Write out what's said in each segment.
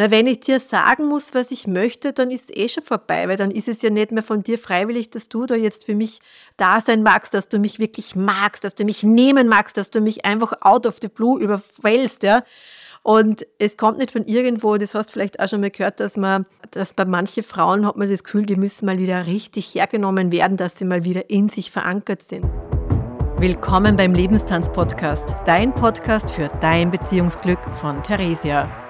Na, wenn ich dir sagen muss, was ich möchte, dann ist es eh schon vorbei, weil dann ist es ja nicht mehr von dir freiwillig, dass du da jetzt für mich da sein magst, dass du mich wirklich magst, dass du mich nehmen magst, dass du mich einfach out of the blue überfällst, ja. Und es kommt nicht von irgendwo, das hast du vielleicht auch schon mal gehört, dass man, dass bei manchen Frauen hat man das Gefühl, die müssen mal wieder richtig hergenommen werden, dass sie mal wieder in sich verankert sind. Willkommen beim Lebenstanz-Podcast, dein Podcast für dein Beziehungsglück von Theresia.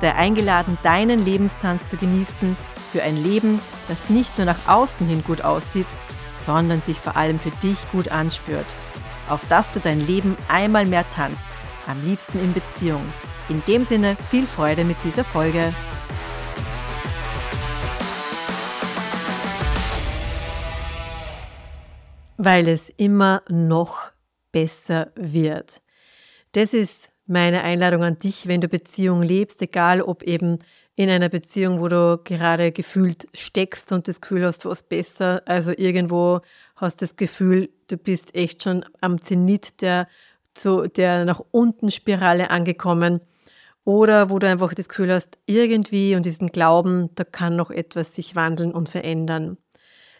Sei eingeladen, deinen Lebenstanz zu genießen für ein Leben, das nicht nur nach außen hin gut aussieht, sondern sich vor allem für dich gut anspürt. Auf dass du dein Leben einmal mehr tanzt, am liebsten in Beziehung. In dem Sinne viel Freude mit dieser Folge. weil es immer noch besser wird. Das ist meine Einladung an dich, wenn du Beziehung lebst, egal ob eben in einer Beziehung, wo du gerade gefühlt steckst und das Gefühl hast, was besser, also irgendwo hast das Gefühl, du bist echt schon am Zenit der, der nach unten Spirale angekommen oder wo du einfach das Gefühl hast, irgendwie und diesen Glauben, da kann noch etwas sich wandeln und verändern.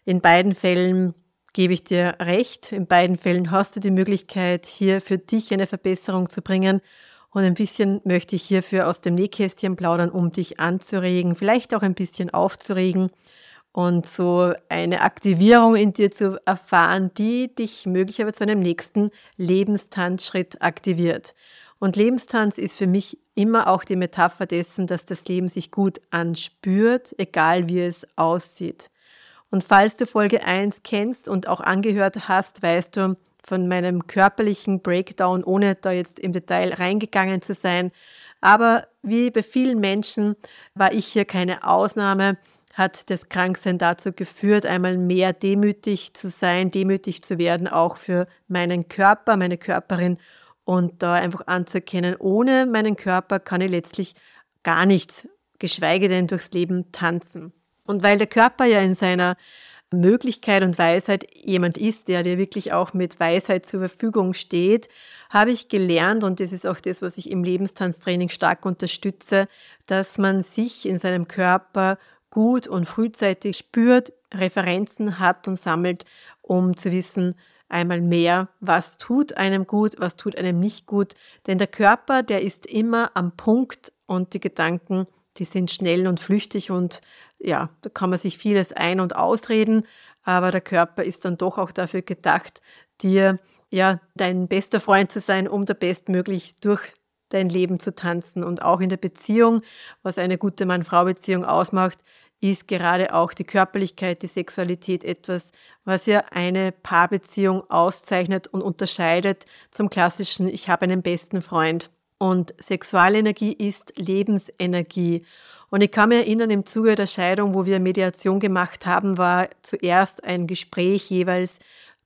In beiden Fällen gebe ich dir recht. In beiden Fällen hast du die Möglichkeit, hier für dich eine Verbesserung zu bringen. Und ein bisschen möchte ich hierfür aus dem Nähkästchen plaudern, um dich anzuregen, vielleicht auch ein bisschen aufzuregen und so eine Aktivierung in dir zu erfahren, die dich möglicherweise zu einem nächsten Lebenstanzschritt aktiviert. Und Lebenstanz ist für mich immer auch die Metapher dessen, dass das Leben sich gut anspürt, egal wie es aussieht. Und falls du Folge 1 kennst und auch angehört hast, weißt du von meinem körperlichen Breakdown, ohne da jetzt im Detail reingegangen zu sein. Aber wie bei vielen Menschen war ich hier keine Ausnahme, hat das Kranksein dazu geführt, einmal mehr demütig zu sein, demütig zu werden, auch für meinen Körper, meine Körperin und da einfach anzuerkennen, ohne meinen Körper kann ich letztlich gar nichts, geschweige denn durchs Leben tanzen. Und weil der Körper ja in seiner Möglichkeit und Weisheit jemand ist, der dir wirklich auch mit Weisheit zur Verfügung steht, habe ich gelernt, und das ist auch das, was ich im Lebenstanztraining stark unterstütze, dass man sich in seinem Körper gut und frühzeitig spürt, Referenzen hat und sammelt, um zu wissen, einmal mehr, was tut einem gut, was tut einem nicht gut. Denn der Körper, der ist immer am Punkt und die Gedanken, die sind schnell und flüchtig und ja, da kann man sich vieles ein- und ausreden, aber der Körper ist dann doch auch dafür gedacht, dir ja dein bester Freund zu sein, um da bestmöglich durch dein Leben zu tanzen. Und auch in der Beziehung, was eine gute Mann-Frau-Beziehung ausmacht, ist gerade auch die Körperlichkeit, die Sexualität etwas, was ja eine Paarbeziehung auszeichnet und unterscheidet zum klassischen Ich habe einen besten Freund. Und Sexualenergie ist Lebensenergie. Und ich kann mich erinnern, im Zuge der Scheidung, wo wir Mediation gemacht haben, war zuerst ein Gespräch jeweils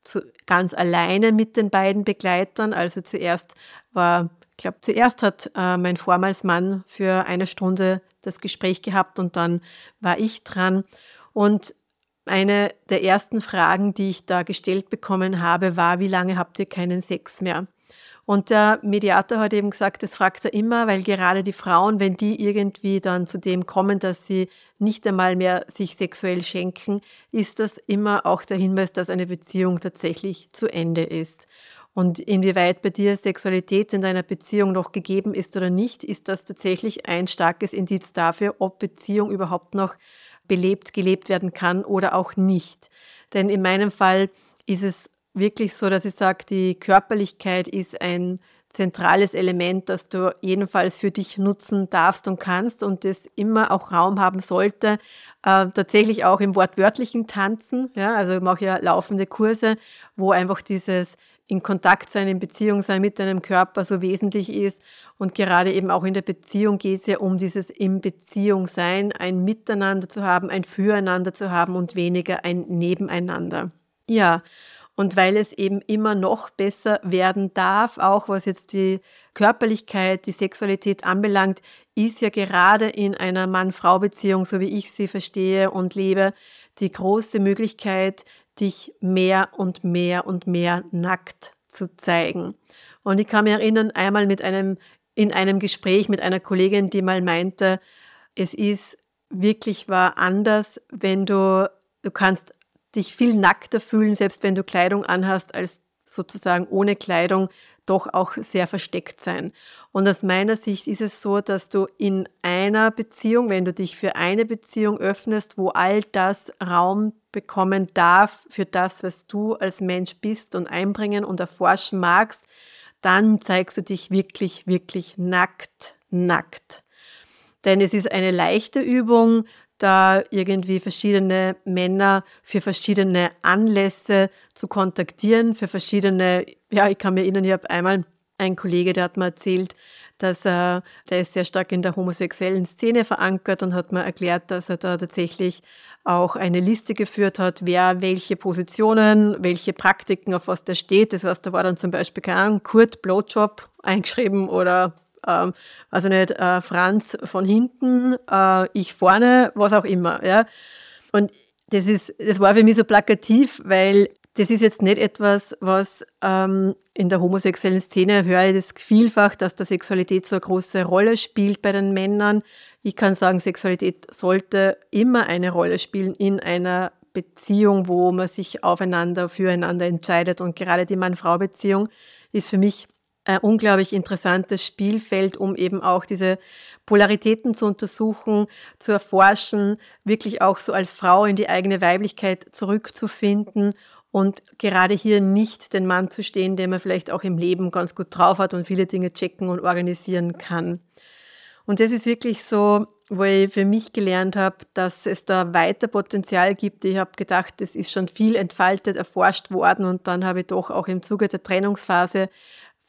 zu, ganz alleine mit den beiden Begleitern. Also zuerst war, ich glaube, zuerst hat äh, mein vormals Mann für eine Stunde das Gespräch gehabt und dann war ich dran. Und eine der ersten Fragen, die ich da gestellt bekommen habe, war, wie lange habt ihr keinen Sex mehr? Und der Mediator hat eben gesagt, das fragt er immer, weil gerade die Frauen, wenn die irgendwie dann zu dem kommen, dass sie nicht einmal mehr sich sexuell schenken, ist das immer auch der Hinweis, dass eine Beziehung tatsächlich zu Ende ist. Und inwieweit bei dir Sexualität in deiner Beziehung noch gegeben ist oder nicht, ist das tatsächlich ein starkes Indiz dafür, ob Beziehung überhaupt noch belebt, gelebt werden kann oder auch nicht. Denn in meinem Fall ist es wirklich so, dass ich sage, die Körperlichkeit ist ein zentrales Element, das du jedenfalls für dich nutzen darfst und kannst und das immer auch Raum haben sollte. Äh, tatsächlich auch im wortwörtlichen Tanzen. Ja, also ich mache ja laufende Kurse, wo einfach dieses in Kontakt sein, in Beziehung sein mit deinem Körper so wesentlich ist. Und gerade eben auch in der Beziehung geht es ja um dieses in Beziehung sein, ein Miteinander zu haben, ein Füreinander zu haben und weniger ein Nebeneinander. Ja, und weil es eben immer noch besser werden darf, auch was jetzt die Körperlichkeit, die Sexualität anbelangt, ist ja gerade in einer Mann-Frau-Beziehung, so wie ich sie verstehe und lebe, die große Möglichkeit, dich mehr und mehr und mehr nackt zu zeigen. Und ich kann mich erinnern, einmal mit einem, in einem Gespräch mit einer Kollegin, die mal meinte, es ist wirklich war anders, wenn du, du kannst dich viel nackter fühlen, selbst wenn du Kleidung anhast, als sozusagen ohne Kleidung doch auch sehr versteckt sein. Und aus meiner Sicht ist es so, dass du in einer Beziehung, wenn du dich für eine Beziehung öffnest, wo all das Raum bekommen darf für das, was du als Mensch bist und einbringen und erforschen magst, dann zeigst du dich wirklich, wirklich nackt, nackt. Denn es ist eine leichte Übung, da irgendwie verschiedene Männer für verschiedene Anlässe zu kontaktieren, für verschiedene, ja, ich kann mir erinnern, ich habe einmal einen Kollege, der hat mir erzählt, dass er, der ist sehr stark in der homosexuellen Szene verankert und hat mir erklärt, dass er da tatsächlich auch eine Liste geführt hat, wer welche Positionen, welche Praktiken, auf was der steht. Das heißt, da war dann zum Beispiel, keine Ahnung, Kurt Blowjob eingeschrieben oder ähm, also nicht äh, Franz von hinten, äh, ich vorne, was auch immer. Ja? Und das, ist, das war für mich so plakativ, weil das ist jetzt nicht etwas, was ähm, in der homosexuellen Szene höre ich das vielfach, dass der Sexualität so eine große Rolle spielt bei den Männern. Ich kann sagen, Sexualität sollte immer eine Rolle spielen in einer Beziehung, wo man sich aufeinander, füreinander entscheidet. Und gerade die Mann-Frau-Beziehung ist für mich ein unglaublich interessantes Spielfeld, um eben auch diese Polaritäten zu untersuchen, zu erforschen, wirklich auch so als Frau in die eigene Weiblichkeit zurückzufinden und gerade hier nicht den Mann zu stehen, den man vielleicht auch im Leben ganz gut drauf hat und viele Dinge checken und organisieren kann. Und das ist wirklich so, wo ich für mich gelernt habe, dass es da weiter Potenzial gibt. Ich habe gedacht, es ist schon viel entfaltet, erforscht worden und dann habe ich doch auch im Zuge der Trennungsphase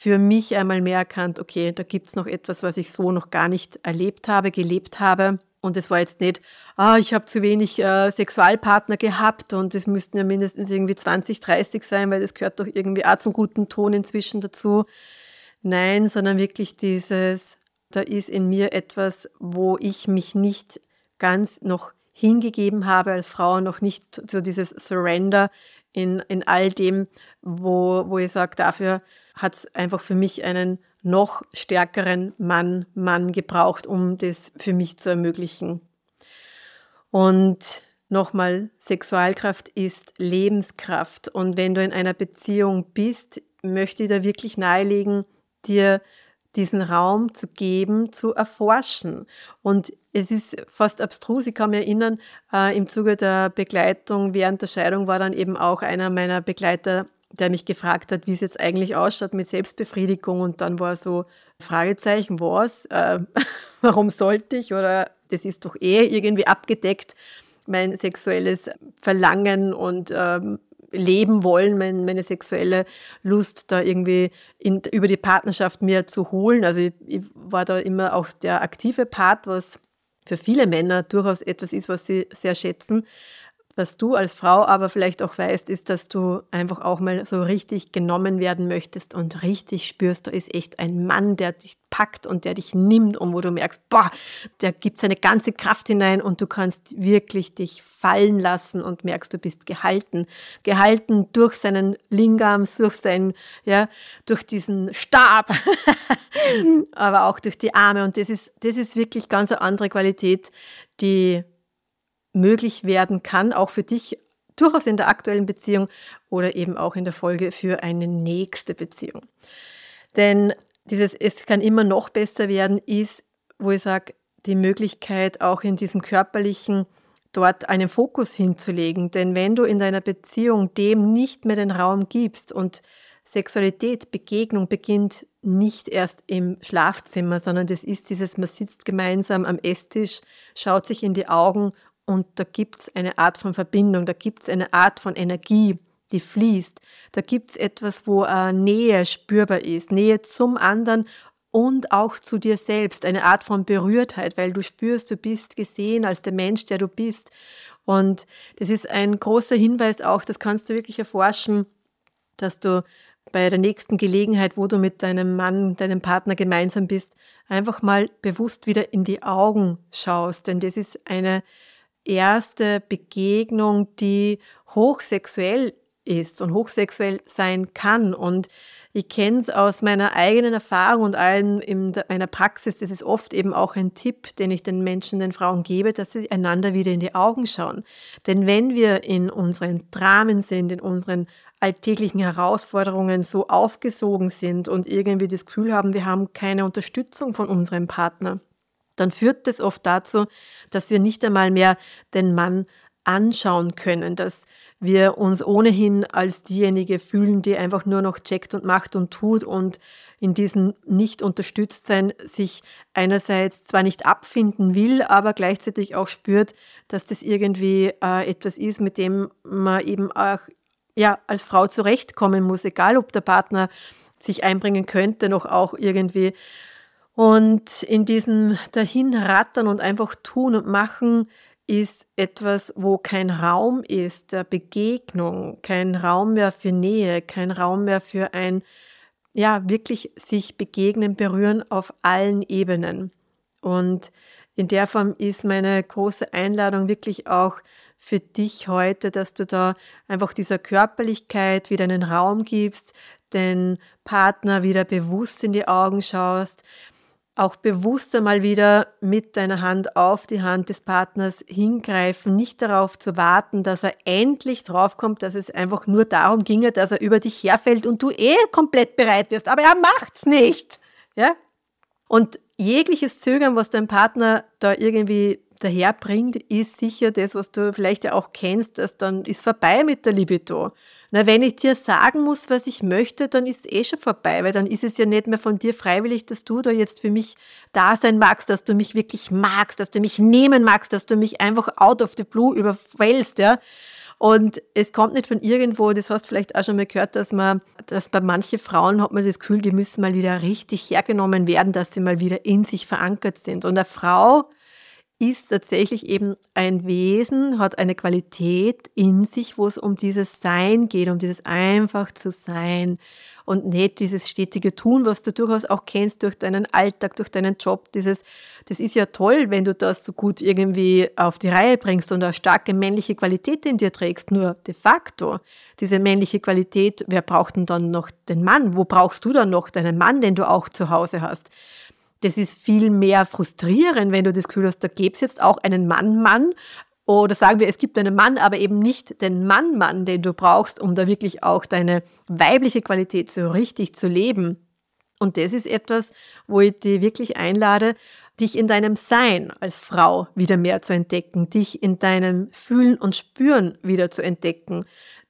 für mich einmal mehr erkannt, okay, da gibt es noch etwas, was ich so noch gar nicht erlebt habe, gelebt habe. Und es war jetzt nicht, ah, ich habe zu wenig äh, Sexualpartner gehabt und es müssten ja mindestens irgendwie 20, 30 sein, weil das gehört doch irgendwie auch zum guten Ton inzwischen dazu. Nein, sondern wirklich dieses, da ist in mir etwas, wo ich mich nicht ganz noch hingegeben habe als Frau, noch nicht so dieses Surrender in, in all dem, wo, wo ich sage, dafür hat es einfach für mich einen noch stärkeren Mann, Mann gebraucht, um das für mich zu ermöglichen. Und nochmal, Sexualkraft ist Lebenskraft. Und wenn du in einer Beziehung bist, möchte ich da wirklich nahelegen, dir diesen Raum zu geben, zu erforschen. Und es ist fast abstrus. Ich kann mich erinnern, äh, im Zuge der Begleitung während der Scheidung war dann eben auch einer meiner Begleiter der mich gefragt hat, wie es jetzt eigentlich ausschaut mit Selbstbefriedigung. Und dann war so, Fragezeichen, was? Äh, warum sollte ich? Oder das ist doch eh irgendwie abgedeckt, mein sexuelles Verlangen und ähm, leben wollen, mein, meine sexuelle Lust da irgendwie in, über die Partnerschaft mir zu holen. Also ich, ich war da immer auch der aktive Part, was für viele Männer durchaus etwas ist, was sie sehr schätzen. Was du als Frau aber vielleicht auch weißt, ist, dass du einfach auch mal so richtig genommen werden möchtest und richtig spürst, da ist echt ein Mann, der dich packt und der dich nimmt und wo du merkst, boah, der gibt seine ganze Kraft hinein und du kannst wirklich dich fallen lassen und merkst, du bist gehalten. Gehalten durch seinen Lingam, durch seinen, ja, durch diesen Stab, aber auch durch die Arme und das ist, das ist wirklich ganz eine andere Qualität, die möglich werden kann, auch für dich durchaus in der aktuellen Beziehung oder eben auch in der Folge für eine nächste Beziehung. Denn dieses Es kann immer noch besser werden ist, wo ich sage, die Möglichkeit auch in diesem körperlichen dort einen Fokus hinzulegen. Denn wenn du in deiner Beziehung dem nicht mehr den Raum gibst und Sexualität, Begegnung beginnt nicht erst im Schlafzimmer, sondern das ist dieses, man sitzt gemeinsam am Esstisch, schaut sich in die Augen und da gibt es eine Art von Verbindung, da gibt es eine Art von Energie, die fließt. Da gibt es etwas, wo äh, Nähe spürbar ist, Nähe zum anderen und auch zu dir selbst, eine Art von Berührtheit, weil du spürst, du bist gesehen als der Mensch, der du bist. Und das ist ein großer Hinweis auch, das kannst du wirklich erforschen, dass du bei der nächsten Gelegenheit, wo du mit deinem Mann, deinem Partner gemeinsam bist, einfach mal bewusst wieder in die Augen schaust. Denn das ist eine erste Begegnung, die hochsexuell ist und hochsexuell sein kann. Und ich kenne es aus meiner eigenen Erfahrung und allen in meiner Praxis. Das ist oft eben auch ein Tipp, den ich den Menschen, den Frauen gebe, dass sie einander wieder in die Augen schauen. Denn wenn wir in unseren Dramen sind, in unseren alltäglichen Herausforderungen so aufgesogen sind und irgendwie das Gefühl haben, wir haben keine Unterstützung von unserem Partner, dann führt das oft dazu, dass wir nicht einmal mehr den Mann anschauen können, dass wir uns ohnehin als diejenige fühlen, die einfach nur noch checkt und macht und tut und in diesem nicht unterstützt sein sich einerseits zwar nicht abfinden will, aber gleichzeitig auch spürt, dass das irgendwie äh, etwas ist, mit dem man eben auch ja, als Frau zurechtkommen muss, egal ob der Partner sich einbringen könnte, noch auch irgendwie. Und in diesem Dahinrattern und einfach tun und machen ist etwas, wo kein Raum ist der Begegnung, kein Raum mehr für Nähe, kein Raum mehr für ein, ja, wirklich sich begegnen, berühren auf allen Ebenen. Und in der Form ist meine große Einladung wirklich auch für dich heute, dass du da einfach dieser Körperlichkeit wieder einen Raum gibst, den Partner wieder bewusst in die Augen schaust, auch bewusst einmal wieder mit deiner Hand auf die Hand des Partners hingreifen, nicht darauf zu warten, dass er endlich draufkommt, dass es einfach nur darum ginge, dass er über dich herfällt und du eh komplett bereit wirst, aber er macht's nicht. Ja? Und jegliches Zögern, was dein Partner da irgendwie daherbringt, ist sicher das, was du vielleicht ja auch kennst, dass dann ist vorbei mit der Libido. Na, wenn ich dir sagen muss, was ich möchte, dann ist es eh schon vorbei, weil dann ist es ja nicht mehr von dir freiwillig, dass du da jetzt für mich da sein magst, dass du mich wirklich magst, dass du mich nehmen magst, dass du mich einfach out of the blue überfällst, ja. Und es kommt nicht von irgendwo, das hast du vielleicht auch schon mal gehört, dass man, dass bei manchen Frauen hat man das Gefühl, die müssen mal wieder richtig hergenommen werden, dass sie mal wieder in sich verankert sind. Und eine Frau, ist tatsächlich eben ein Wesen, hat eine Qualität in sich, wo es um dieses Sein geht, um dieses einfach zu sein und nicht dieses stetige Tun, was du durchaus auch kennst durch deinen Alltag, durch deinen Job. Dieses, das ist ja toll, wenn du das so gut irgendwie auf die Reihe bringst und eine starke männliche Qualität in dir trägst. Nur de facto, diese männliche Qualität, wer braucht denn dann noch den Mann? Wo brauchst du dann noch deinen Mann, den du auch zu Hause hast? Das ist viel mehr frustrierend, wenn du das Gefühl hast, da gäbe es jetzt auch einen Mann-Mann. Oder sagen wir, es gibt einen Mann, aber eben nicht den Mann-Mann, den du brauchst, um da wirklich auch deine weibliche Qualität so richtig zu leben. Und das ist etwas, wo ich dich wirklich einlade, dich in deinem Sein als Frau wieder mehr zu entdecken, dich in deinem Fühlen und Spüren wieder zu entdecken,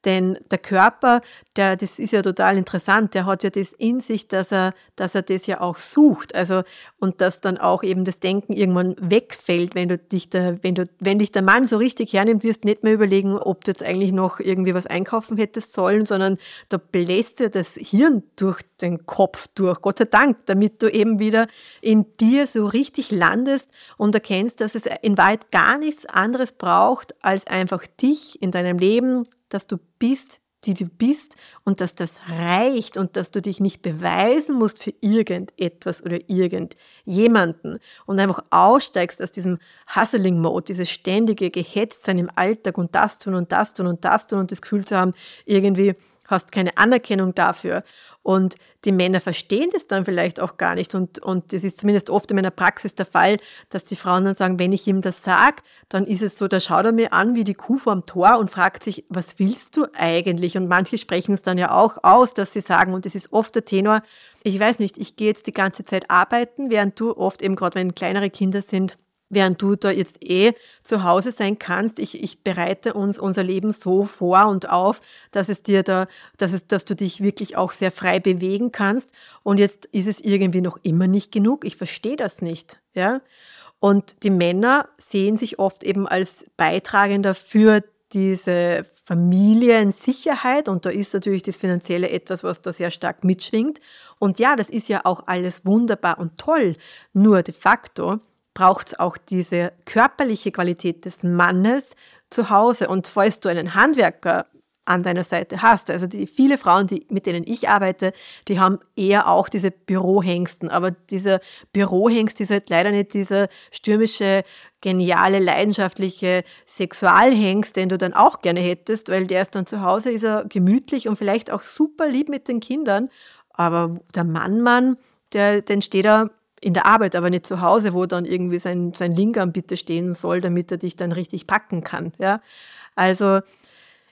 denn der Körper, der, das ist ja total interessant, der hat ja das in sich, dass er, dass er das ja auch sucht. Also, und dass dann auch eben das Denken irgendwann wegfällt, wenn du dich da, wenn du, wenn dich der Mann so richtig hernimmt, wirst du nicht mehr überlegen, ob du jetzt eigentlich noch irgendwie was einkaufen hättest sollen, sondern da bläst dir das Hirn durch den Kopf durch. Gott sei Dank, damit du eben wieder in dir so richtig landest und erkennst, dass es in Wahrheit gar nichts anderes braucht, als einfach dich in deinem Leben dass du bist, die du bist und dass das reicht und dass du dich nicht beweisen musst für irgendetwas oder irgendjemanden und einfach aussteigst aus diesem Hustling-Mode, dieses ständige Gehetztsein im Alltag und das tun und das tun und das tun und das Gefühl zu haben, irgendwie hast keine Anerkennung dafür und die Männer verstehen das dann vielleicht auch gar nicht. Und, und das ist zumindest oft in meiner Praxis der Fall, dass die Frauen dann sagen, wenn ich ihm das sage, dann ist es so, da schaut er mir an wie die Kuh vorm Tor und fragt sich, was willst du eigentlich? Und manche sprechen es dann ja auch aus, dass sie sagen, und das ist oft der Tenor, ich weiß nicht, ich gehe jetzt die ganze Zeit arbeiten, während du oft eben gerade, wenn kleinere Kinder sind, während du da jetzt eh zu Hause sein kannst. Ich, ich bereite uns unser Leben so vor und auf, dass es dir da, dass es, dass du dich wirklich auch sehr frei bewegen kannst. Und jetzt ist es irgendwie noch immer nicht genug. Ich verstehe das nicht, ja. Und die Männer sehen sich oft eben als Beitragender für diese Familiensicherheit und da ist natürlich das Finanzielle etwas, was da sehr stark mitschwingt. Und ja, das ist ja auch alles wunderbar und toll. Nur de facto braucht es auch diese körperliche Qualität des Mannes zu Hause. Und falls du einen Handwerker an deiner Seite hast. Also die viele Frauen, die, mit denen ich arbeite, die haben eher auch diese Bürohengsten. Aber dieser Bürohengst ist halt leider nicht dieser stürmische, geniale, leidenschaftliche Sexualhengst, den du dann auch gerne hättest, weil der ist dann zu Hause, ist er gemütlich und vielleicht auch super lieb mit den Kindern. Aber der Mann-Mann, der, den steht er in der Arbeit, aber nicht zu Hause, wo dann irgendwie sein, sein Lingam bitte stehen soll, damit er dich dann richtig packen kann. Ja? Also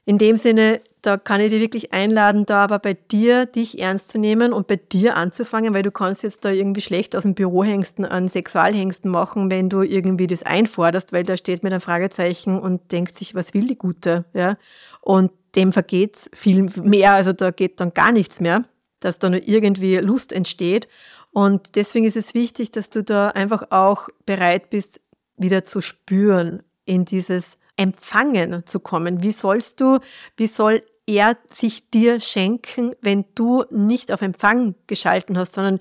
in dem Sinne, da kann ich dich wirklich einladen, da aber bei dir dich ernst zu nehmen und bei dir anzufangen, weil du kannst jetzt da irgendwie schlecht aus dem Bürohengsten an Sexualhengsten machen, wenn du irgendwie das einforderst, weil da steht mit einem Fragezeichen und denkt sich, was will die Gute, ja? Und dem vergeht's viel mehr, also da geht dann gar nichts mehr, dass da nur irgendwie Lust entsteht. Und deswegen ist es wichtig, dass du da einfach auch bereit bist, wieder zu spüren in dieses Empfangen zu kommen. Wie sollst du, wie soll er sich dir schenken, wenn du nicht auf Empfang geschalten hast, sondern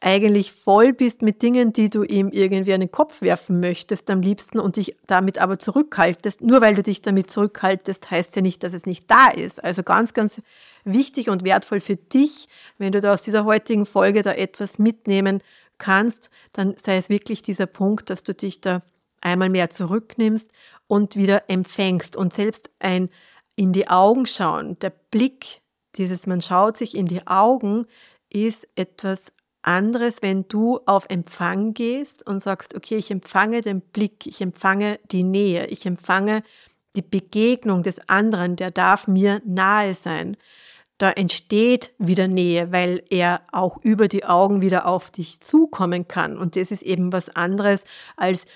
eigentlich voll bist mit Dingen, die du ihm irgendwie an den Kopf werfen möchtest am liebsten und dich damit aber zurückhaltest. Nur weil du dich damit zurückhaltest, heißt ja nicht, dass es nicht da ist. Also ganz, ganz wichtig und wertvoll für dich, wenn du da aus dieser heutigen Folge da etwas mitnehmen kannst, dann sei es wirklich dieser Punkt, dass du dich da einmal mehr zurücknimmst und wieder empfängst. Und selbst ein in die Augen schauen, der Blick, dieses man schaut sich in die Augen, ist etwas anderes, wenn du auf Empfang gehst und sagst, okay, ich empfange den Blick, ich empfange die Nähe, ich empfange die Begegnung des anderen, der darf mir nahe sein. Da entsteht wieder Nähe, weil er auch über die Augen wieder auf dich zukommen kann. Und das ist eben was anderes als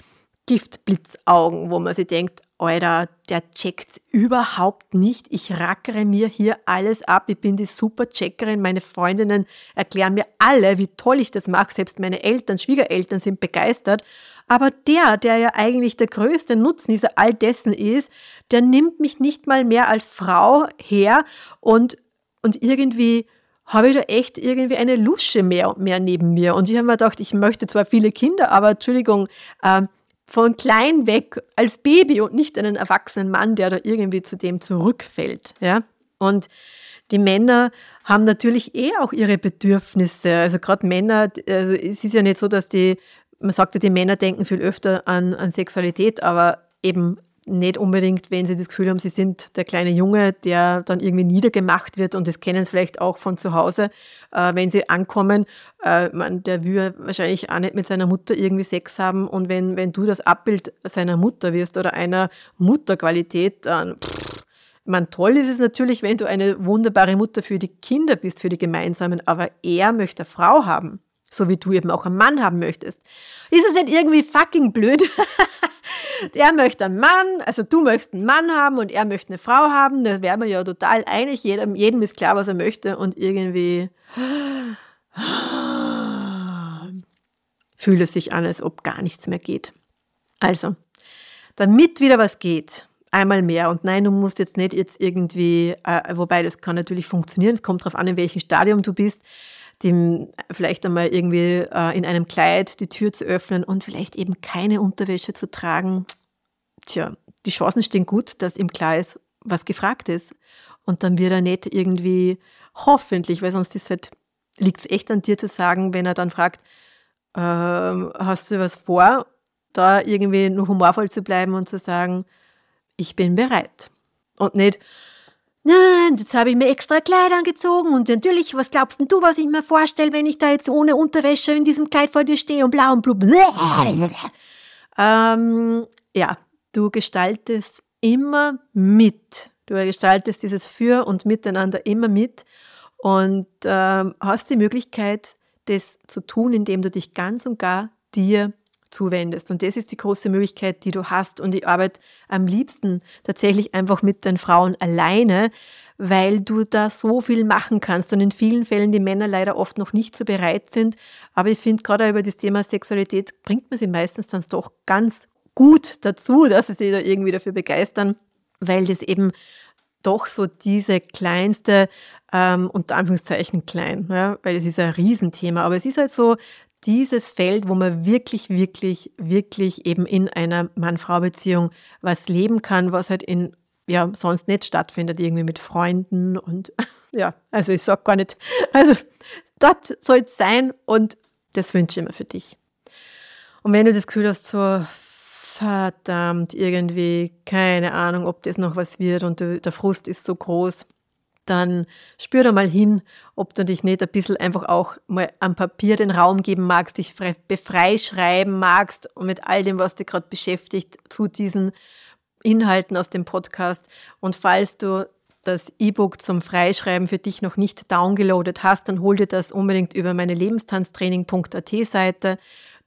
Giftblitzaugen, wo man sich denkt, Alter, der checkt's überhaupt nicht. Ich rackere mir hier alles ab. Ich bin die super Checkerin. Meine Freundinnen erklären mir alle, wie toll ich das mache. Selbst meine Eltern, Schwiegereltern sind begeistert. Aber der, der ja eigentlich der größte Nutznießer all dessen ist, der nimmt mich nicht mal mehr als Frau her und, und irgendwie habe ich da echt irgendwie eine Lusche mehr und mehr neben mir. Und ich habe mir gedacht, ich möchte zwar viele Kinder, aber Entschuldigung, äh, von klein weg als Baby und nicht einen erwachsenen Mann, der da irgendwie zu dem zurückfällt. Ja? Und die Männer haben natürlich eh auch ihre Bedürfnisse. Also gerade Männer, also es ist ja nicht so, dass die, man sagt ja, die Männer denken viel öfter an, an Sexualität, aber eben nicht unbedingt, wenn sie das Gefühl haben, sie sind der kleine Junge, der dann irgendwie niedergemacht wird und das kennen sie vielleicht auch von zu Hause, äh, wenn sie ankommen. Äh, man, der will wahrscheinlich auch nicht mit seiner Mutter irgendwie Sex haben und wenn, wenn du das Abbild seiner Mutter wirst oder einer Mutterqualität, dann pff, man, toll ist es natürlich, wenn du eine wunderbare Mutter für die Kinder bist, für die gemeinsamen, aber er möchte eine Frau haben, so wie du eben auch einen Mann haben möchtest. Ist es nicht irgendwie fucking blöd? er möchte einen Mann, also du möchtest einen Mann haben und er möchte eine Frau haben. Da wären wir ja total einig. Jedem, jedem ist klar, was er möchte und irgendwie fühlt es sich an, als ob gar nichts mehr geht. Also, damit wieder was geht, einmal mehr. Und nein, du musst jetzt nicht jetzt irgendwie, äh, wobei das kann natürlich funktionieren, es kommt darauf an, in welchem Stadium du bist, dem vielleicht einmal irgendwie äh, in einem Kleid die Tür zu öffnen und vielleicht eben keine Unterwäsche zu tragen. Tja, die Chancen stehen gut, dass im Klar ist, was gefragt ist. Und dann wird er nicht irgendwie, hoffentlich, weil sonst halt, liegt es echt an dir zu sagen, wenn er dann fragt, äh, hast du was vor, da irgendwie nur humorvoll zu bleiben und zu sagen, ich bin bereit. Und nicht, Nein, jetzt habe ich mir extra Kleider angezogen und natürlich, was glaubst denn du, was ich mir vorstelle, wenn ich da jetzt ohne Unterwäsche in diesem Kleid vor dir stehe und blau und blub. ähm, ja, du gestaltest immer mit. Du gestaltest dieses Für und Miteinander immer mit und ähm, hast die Möglichkeit, das zu tun, indem du dich ganz und gar dir zuwendest. Und das ist die große Möglichkeit, die du hast. Und ich arbeite am liebsten tatsächlich einfach mit den Frauen alleine, weil du da so viel machen kannst und in vielen Fällen die Männer leider oft noch nicht so bereit sind. Aber ich finde, gerade über das Thema Sexualität bringt man sie meistens dann doch ganz gut dazu, dass sie sich da irgendwie dafür begeistern. weil das eben doch so diese kleinste, ähm, unter Anführungszeichen klein, ja, weil es ist ein Riesenthema, aber es ist halt so dieses Feld, wo man wirklich, wirklich, wirklich eben in einer Mann-Frau-Beziehung was leben kann, was halt in ja sonst nicht stattfindet, irgendwie mit Freunden und ja, also ich sag gar nicht, also dort soll es sein und das wünsche ich mir für dich. Und wenn du das Gefühl hast, so verdammt, irgendwie, keine Ahnung, ob das noch was wird und der Frust ist so groß, dann spür da mal hin, ob du dich nicht ein bisschen einfach auch mal am Papier den Raum geben magst, dich befreischreiben magst und mit all dem, was dich gerade beschäftigt, zu diesen Inhalten aus dem Podcast. Und falls du das E-Book zum Freischreiben für dich noch nicht downgeloadet hast, dann hol dir das unbedingt über meine lebenstanztraining.at Seite.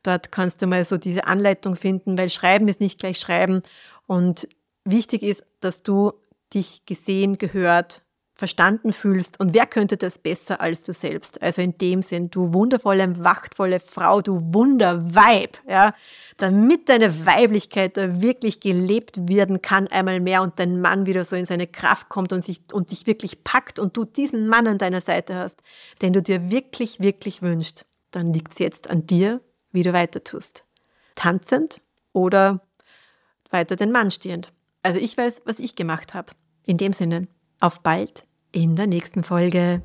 Dort kannst du mal so diese Anleitung finden, weil Schreiben ist nicht gleich Schreiben. Und wichtig ist, dass du dich gesehen, gehört, verstanden fühlst. Und wer könnte das besser als du selbst? Also in dem Sinn, du wundervolle, wachtvolle Frau, du Wunderweib, ja, damit deine Weiblichkeit da wirklich gelebt werden kann einmal mehr und dein Mann wieder so in seine Kraft kommt und, sich, und dich wirklich packt und du diesen Mann an deiner Seite hast, den du dir wirklich, wirklich wünschst, dann liegt es jetzt an dir, wie du weiter tust. Tanzend oder weiter den Mann stehend. Also ich weiß, was ich gemacht habe. In dem Sinne, auf bald in der nächsten Folge.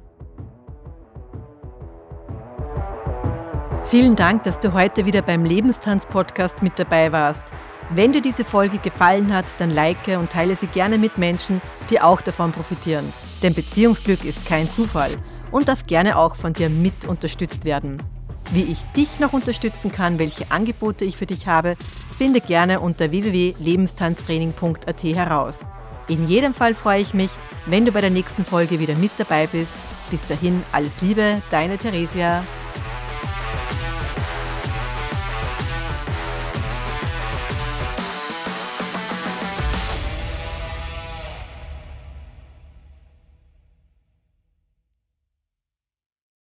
Vielen Dank, dass du heute wieder beim Lebenstanz-Podcast mit dabei warst. Wenn dir diese Folge gefallen hat, dann like und teile sie gerne mit Menschen, die auch davon profitieren. Denn Beziehungsglück ist kein Zufall und darf gerne auch von dir mit unterstützt werden. Wie ich dich noch unterstützen kann, welche Angebote ich für dich habe, finde gerne unter www.lebenstanztraining.at heraus. In jedem Fall freue ich mich, wenn du bei der nächsten Folge wieder mit dabei bist. Bis dahin alles Liebe, deine Theresia.